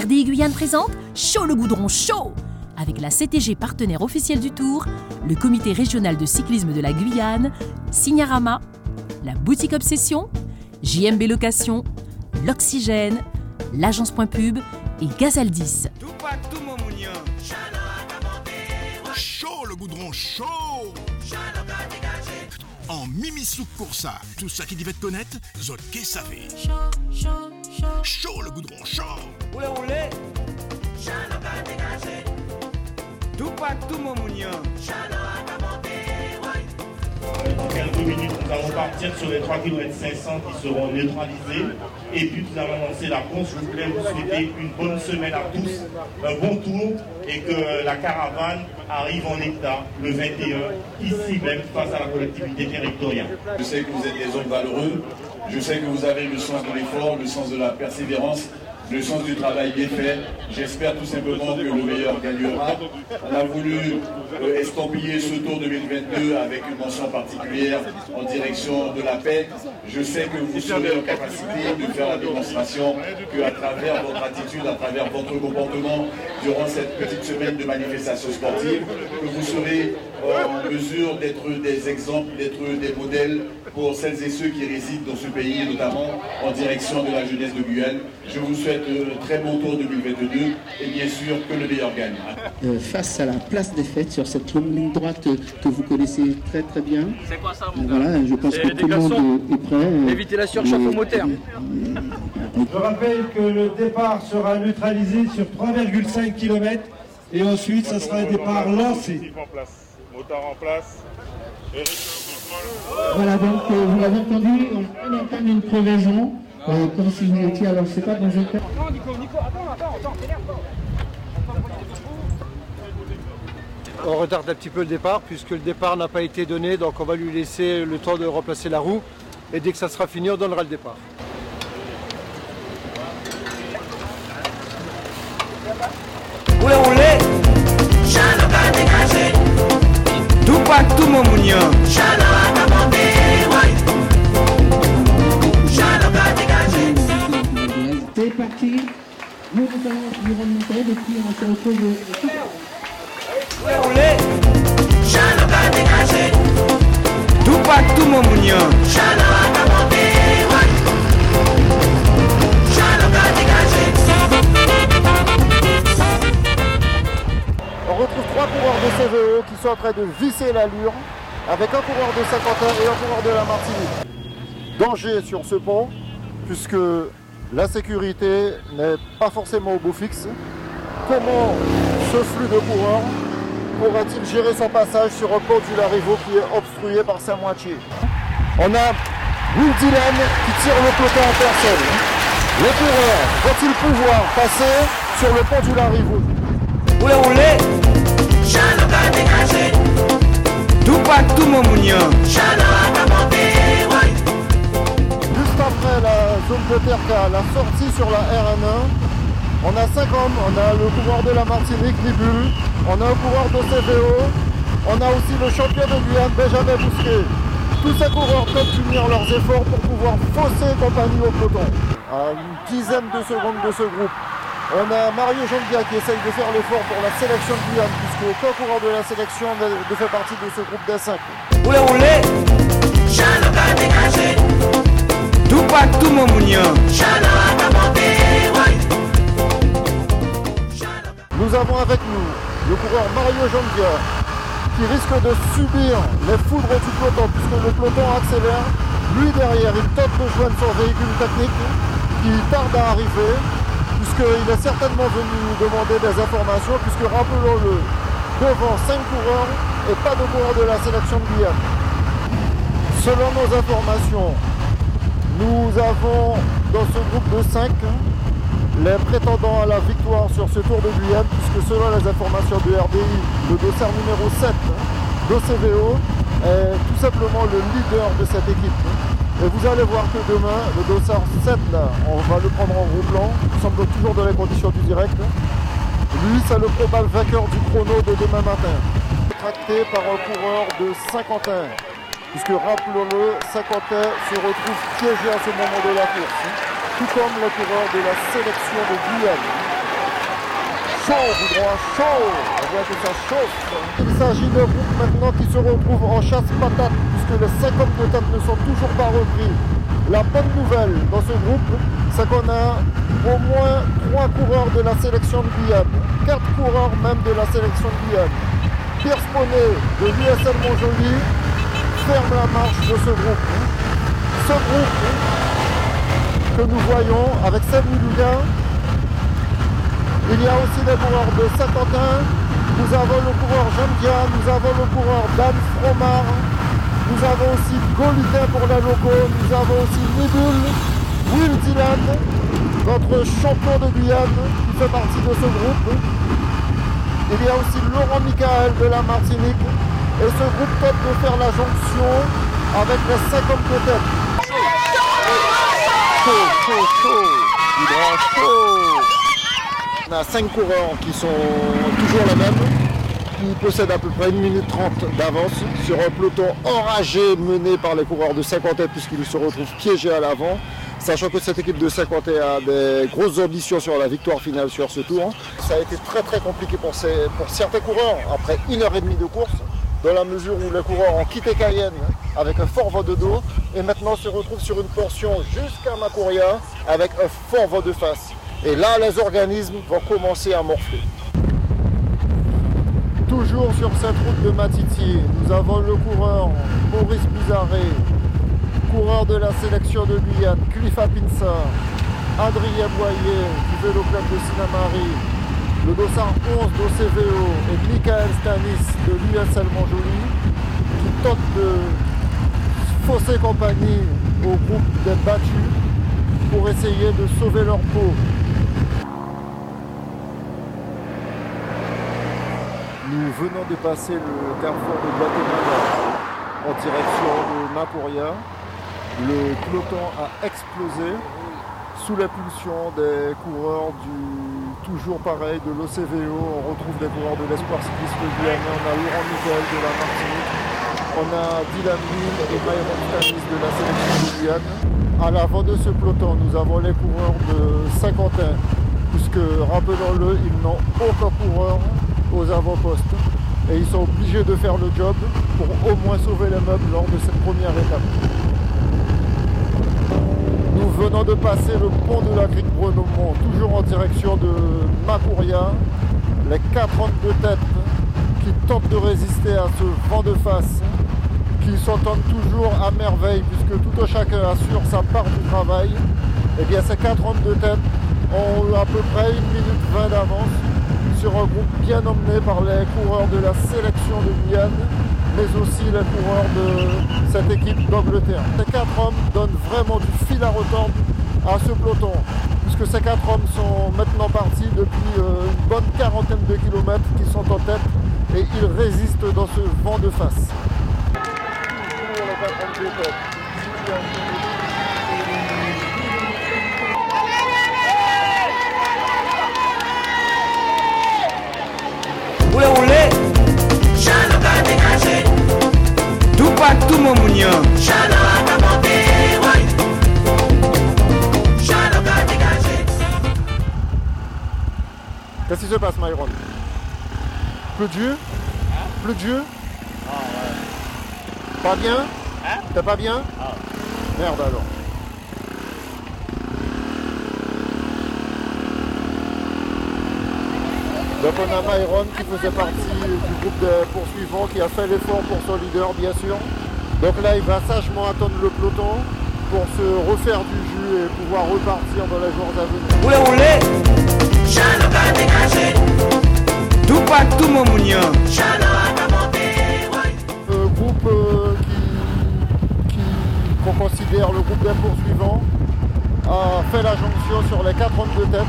RDI Guyane présente Chaud le goudron chaud avec la CTG partenaire officielle du Tour, le comité régional de cyclisme de la Guyane, Signarama, la boutique Obsession, JMB Location, l'Oxygène, l'agence Point Pub et Gazaldis. Chaud le goudron chaud En Mimi Souk Coursa, tout ça qui devait te connaître, zot savez. Chaud le goudron chaud Oulé oulé Tout pas tout mon mounion Dans quelques minutes, nous allons partir sur les 3 km 500 qui seront neutralisés. Et puis, nous allons lancer la course. Je voulais vous souhaiter une bonne semaine à tous, un bon tour et que la caravane arrive en état le 21, ici même, face à la collectivité territoriale. Je sais que vous êtes des hommes valeureux. Je sais que vous avez le sens de l'effort, le sens de la persévérance, le sens du travail bien fait. J'espère tout simplement que le meilleur gagnera. On a voulu euh, estampiller ce tour 2022 avec une mention particulière en direction de la paix. Je sais que vous serez en capacité de faire la démonstration qu'à travers votre attitude, à travers votre comportement durant cette petite semaine de manifestation sportive, que vous serez en mesure d'être des exemples, d'être des modèles pour celles et ceux qui résident dans ce pays, notamment en direction de la jeunesse de Guyane. Je vous souhaite un très bon tour 2022 et bien sûr que le meilleur gagne. Euh, face à la place des fêtes sur cette longue ligne droite euh, que vous connaissez très très bien. C'est quoi ça mon gars Voilà, je pense que tout le monde est- prêt. euh, Évitez la surchauffe au moteur. Je rappelle que le départ sera neutralisé sur 3,5 km et ensuite ça sera un départ lancé. en place. Moteur en place. Voilà, donc euh, vous l'avez entendu, on entame une crevaison, euh, comme si vous étiez, alors je sais pas, dans un cas. On retarde un petit peu le départ puisque le départ n'a pas été donné, donc on va lui laisser le temps de remplacer la roue. Et dès que ça sera fini, on donnera le départ. Oulé oulé Tout pas tout mon mounion C'est on retrouve. Trois coureurs de CVE qui sont en train de visser l'allure avec un coureur de Saint-Quentin et un coureur de la Martinique. Danger sur ce pont puisque la sécurité n'est pas forcément au beau fixe. Comment ce flux de coureurs pourra-t-il gérer son passage sur un pont du Larivo qui est obstrué par sa moitié? On a Will Dylan qui tire le peloton en personne. Les coureurs vont-ils pouvoir passer sur le pont du Larivo? Oulé oulé Tout pas tout mon de terre, la sortie sur la RN1, on a 5 hommes, on a le coureur de la Martinique, Libul, on a un coureur de CVO, on a aussi le champion de Guyane, Benjamin Bousquet. Tous ces coureurs doivent unir leurs efforts pour pouvoir fausser compagnie au peloton. À une dizaine de secondes de ce groupe, on a Mario Jondia qui essaye de faire l'effort pour la sélection de Guyane, puisque aucun coureur de la sélection ne fait partie de ce groupe des 5. Oulé oulé Tout mon mounion Nous avons avec nous le coureur Mario Jondia qui risque de subir les foudres du peloton puisque le peloton accélère. Lui derrière, il tente de joindre son véhicule technique qui tarde à arriver puisqu'il est certainement venu nous demander des informations puisque rappelons-le, devant 5 coureurs et pas de coureurs de la sélection de Guyane. Selon nos informations, nous avons dans ce groupe de 5 les prétendants à la victoire sur ce Tour de Guyane, puisque selon les informations de RDI, le dossard numéro 7 d'OCVO est tout simplement le leader de cette équipe. Et vous allez voir que demain, le dossard 7, là, on va le prendre en gros plan, nous sommes toujours dans les conditions du direct. Lui, c'est le probable vainqueur du chrono de demain matin. Tracté par un coureur de Saint-Quentin, puisque rappelons-le, Saint-Quentin se retrouve piégé à ce moment de la course tout comme le coureur de la sélection de Guyane. chaud, goudron chaud. On voit que ça chauffe. Il s'agit d'un groupe maintenant qui se retrouve en chasse patate puisque les 52 têtes ne sont toujours pas repris. La bonne nouvelle dans ce groupe, c'est qu'on a au moins 3 coureurs de la sélection de Guyane, 4 coureurs même de la sélection de Guyane. Pierre Poney de l'USL Montjoli ferme la marche de ce groupe. Ce groupe que nous voyons avec Seb Lougain, il y a aussi des coureurs de Saint-Quentin, nous avons le coureur Jean nous avons le coureur Dan Fromard, nous avons aussi Golitin pour la loco, nous avons aussi Nibul, Will Dylan, notre champion de Guyane qui fait partie de ce groupe. Il y a aussi Laurent Michael de la Martinique et ce groupe tente de faire la jonction avec les 52 têtes. Chaud, chaud, chaud, chaud. On a 5 coureurs qui sont toujours les mêmes, qui possèdent à peu près 1 minute 30 d'avance sur un peloton enragé mené par les coureurs de 50 têtes puisqu'ils se retrouvent piégés à l'avant. Sachant que cette équipe de 50 a des grosses ambitions sur la victoire finale sur ce tour. Ça a été très très compliqué pour, pour certains coureurs après une heure et demie de course dans la mesure où les coureurs ont quitté Cayenne avec un fort vent de dos et maintenant se retrouvent sur une portion jusqu'à Macouria avec un fort vent de face. Et là, les organismes vont commencer à morfler. Toujours sur cette route de Matiti, nous avons le coureur Maurice Bizarré, coureur de la sélection de Guyane, Cliff Pinsa, Adrien Boyer du vélo club de Sinamari, le dossard 11 d'OCVO et Michael Stanis de l'USL Montjoli qui tentent de fausser compagnie au groupe des battus pour essayer de sauver leur peau. Nous venons de passer le carrefour de Guatemala en direction de Mapuria. Le peloton a explosé sous la pulsion des coureurs du toujours pareil de l'OCVO. On retrouve des coureurs de l'espoir cycliste guyanais. On a Laurent Michael de la Martinique. On a Dylan Mill et Myron Stanis de la sélection de Guyane. À l'avant de ce peloton, nous avons les coureurs de Saint-Quentin, puisque rappelons-le, ils n'ont aucun coureur aux avant-postes. Et ils sont obligés de faire le job pour au moins sauver les meubles lors de cette première étape. Venons de passer le pont de la crique Brenomont, toujours en direction de Macouria. Les 42 têtes qui tentent de résister à ce vent de face, qui s'entendent toujours à merveille, puisque tout un chacun assure sa part du travail. Et eh bien ces 42 têtes ont eu à peu près 1 minute 20 d'avance sur un groupe bien emmené par les coureurs de la sélection de Guyane, mais aussi les coureurs de cette équipe d'Angleterre. Ces quatre hommes donnent vraiment du fil à retordre à ce peloton, puisque ces quatre hommes sont maintenant partis depuis euh, une bonne quarantaine de kilomètres qui sont en tête et ils résistent dans ce vent de face. Qu'est-ce qui se passe Myron Plus de jus Plus de jus Pas bien T'es pas bien Merde alors. Donc on a Myron qui faisait partie du groupe de poursuivants qui a fait l'effort pour son leader bien sûr. Donc là il va sagement attendre le peloton pour se refaire du jus et pouvoir repartir dans les jours à venir. Oulé oulé Tout pas tout mon mounion Le groupe euh, qui, qui- qu'on considère le groupe des poursuivants a fait la jonction sur les 42 têtes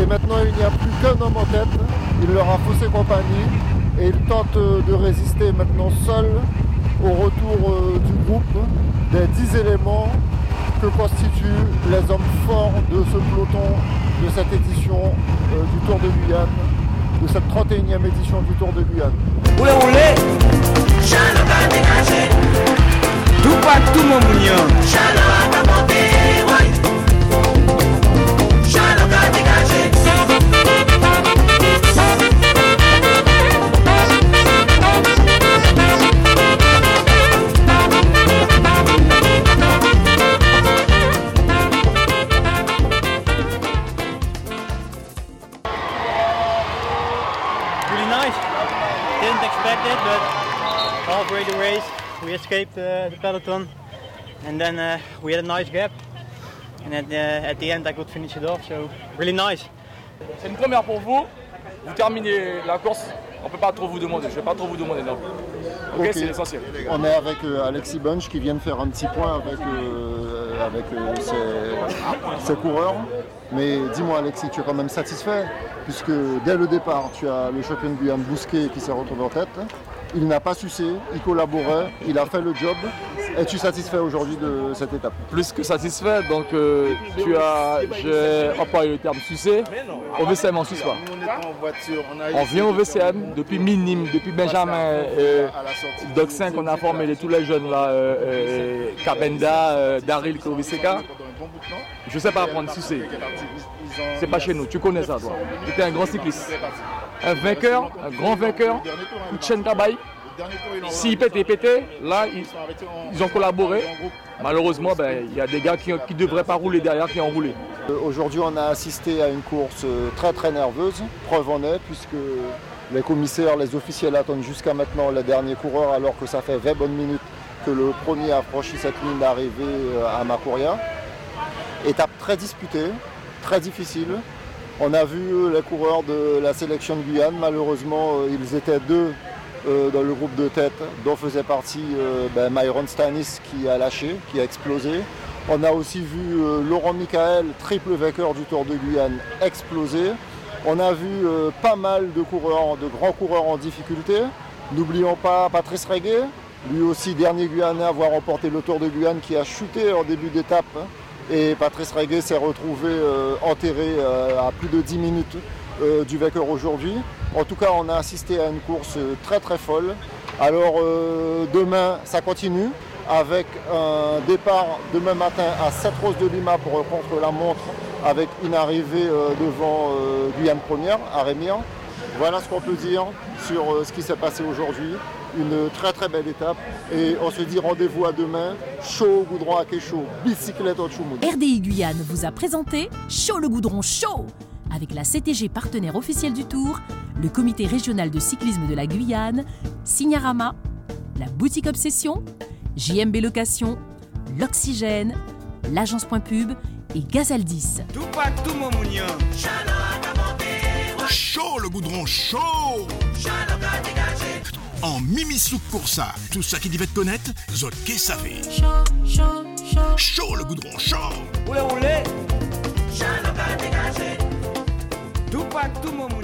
et maintenant il n'y a plus qu'un homme en tête. Il leur a faussé compagnie. Et il tente euh, de résister maintenant seul au retour euh, du groupe des 10 éléments que constituent les hommes forts de ce peloton de cette édition euh, du Tour de Guyane, de cette 31e édition du Tour de Guyane. Tout escaped uh, the peloton, and then uh, we had a nice gap. And at, uh, at the end I could finish it off, so really nice. C'est une première pour vous. Vous terminez la course. On peut pas trop vous demander. Je vais pas trop vous demander non. Ok, c'est l'essentiel. On est avec euh, Alexis Bunch qui vient de faire un petit point avec, euh, avec euh, ses, ses coureurs. Mais dis-moi Alexis, tu es quand même satisfait puisque dès le départ, tu as le champion de Guyane Bousquet qui s'est retrouvé en tête. Il n'a pas sucé, il collaborait, il a fait le job. Es-tu satisfait aujourd'hui de cette étape? Plus que satisfait. Donc euh, tu as, j'ai employé le terme sucé. Au VCM on suce pas. On vient au VCM depuis minime, depuis Benjamin euh, Doc 5, on a formé les- tous les jeunes là, euh, euh, Kabenda, euh, Daryl, KOVCK. Je sais pas apprendre sucer. C'est pas chez nous, tu connais ça toi. Tu es un grand cycliste. Un vainqueur, un grand vainqueur, tabaye. S'ils pètent et pétaient, là ils, ont collaboré. Malheureusement, ben, il y a des gars qui ne devraient pas rouler derrière qui ont roulé. Euh, Aujourd'hui, on a assisté à une course euh, très très nerveuse. Preuve en est, puisque les commissaires, les officiels attendent jusqu'à maintenant les derniers coureurs, alors que ça fait 20 bonnes minutes que le premier a franchi cette ligne d'arrivée euh, à Makuria. Étape très disputée, difficile. On a vu euh, les coureurs de la sélection de Guyane. Malheureusement, euh, ils étaient deux euh, dans le groupe de tête, dont faisait partie ben, Myron Stanis qui a lâché, qui a explosé. On a aussi vu Laurent Michael, triple vainqueur du Tour de Guyane, exploser. On a vu pas mal de coureurs, de grands coureurs en difficulté. N'oublions pas Patrice Reguet, lui aussi dernier Guyanais à avoir remporté le Tour de Guyane qui a chuté en début d'étape. Et Patrice Reguet s'est retrouvé euh, enterré euh, à plus de 10 minutes euh, du vainqueur aujourd'hui. En tout cas, on a assisté à une course très très folle. Alors demain, ça continue avec un départ demain matin à 7 Roses de Lima pour contre la montre avec une arrivée devant Guyane Première à Rémire. Voilà ce qu'on peut dire sur ce qui s'est passé aujourd'hui. Une très très belle étape et on se dit rendez-vous à demain. Chaud au goudron à Kécho, bicyclette au Choumoun. RDI Guyane vous a présenté Chaud le goudron chaud avec la CTG partenaire officielle du Tour, le comité régional de cyclisme de la Guyane, Signarama, la boutique Obsession, JMB Location, l'Oxygène, l'agence Point Pub et Gazaldis. Tupac tout mon mounion. Chaud le goudron, chaud en Mimi Souk Coursa. Tout ça qui devait te connaître, Zot Kessavé. Chaud, chaud, chaud. Chaud le goudron, chaud. Oulé, oulé. Chaud le pas dégagé. Tout pas tout moment.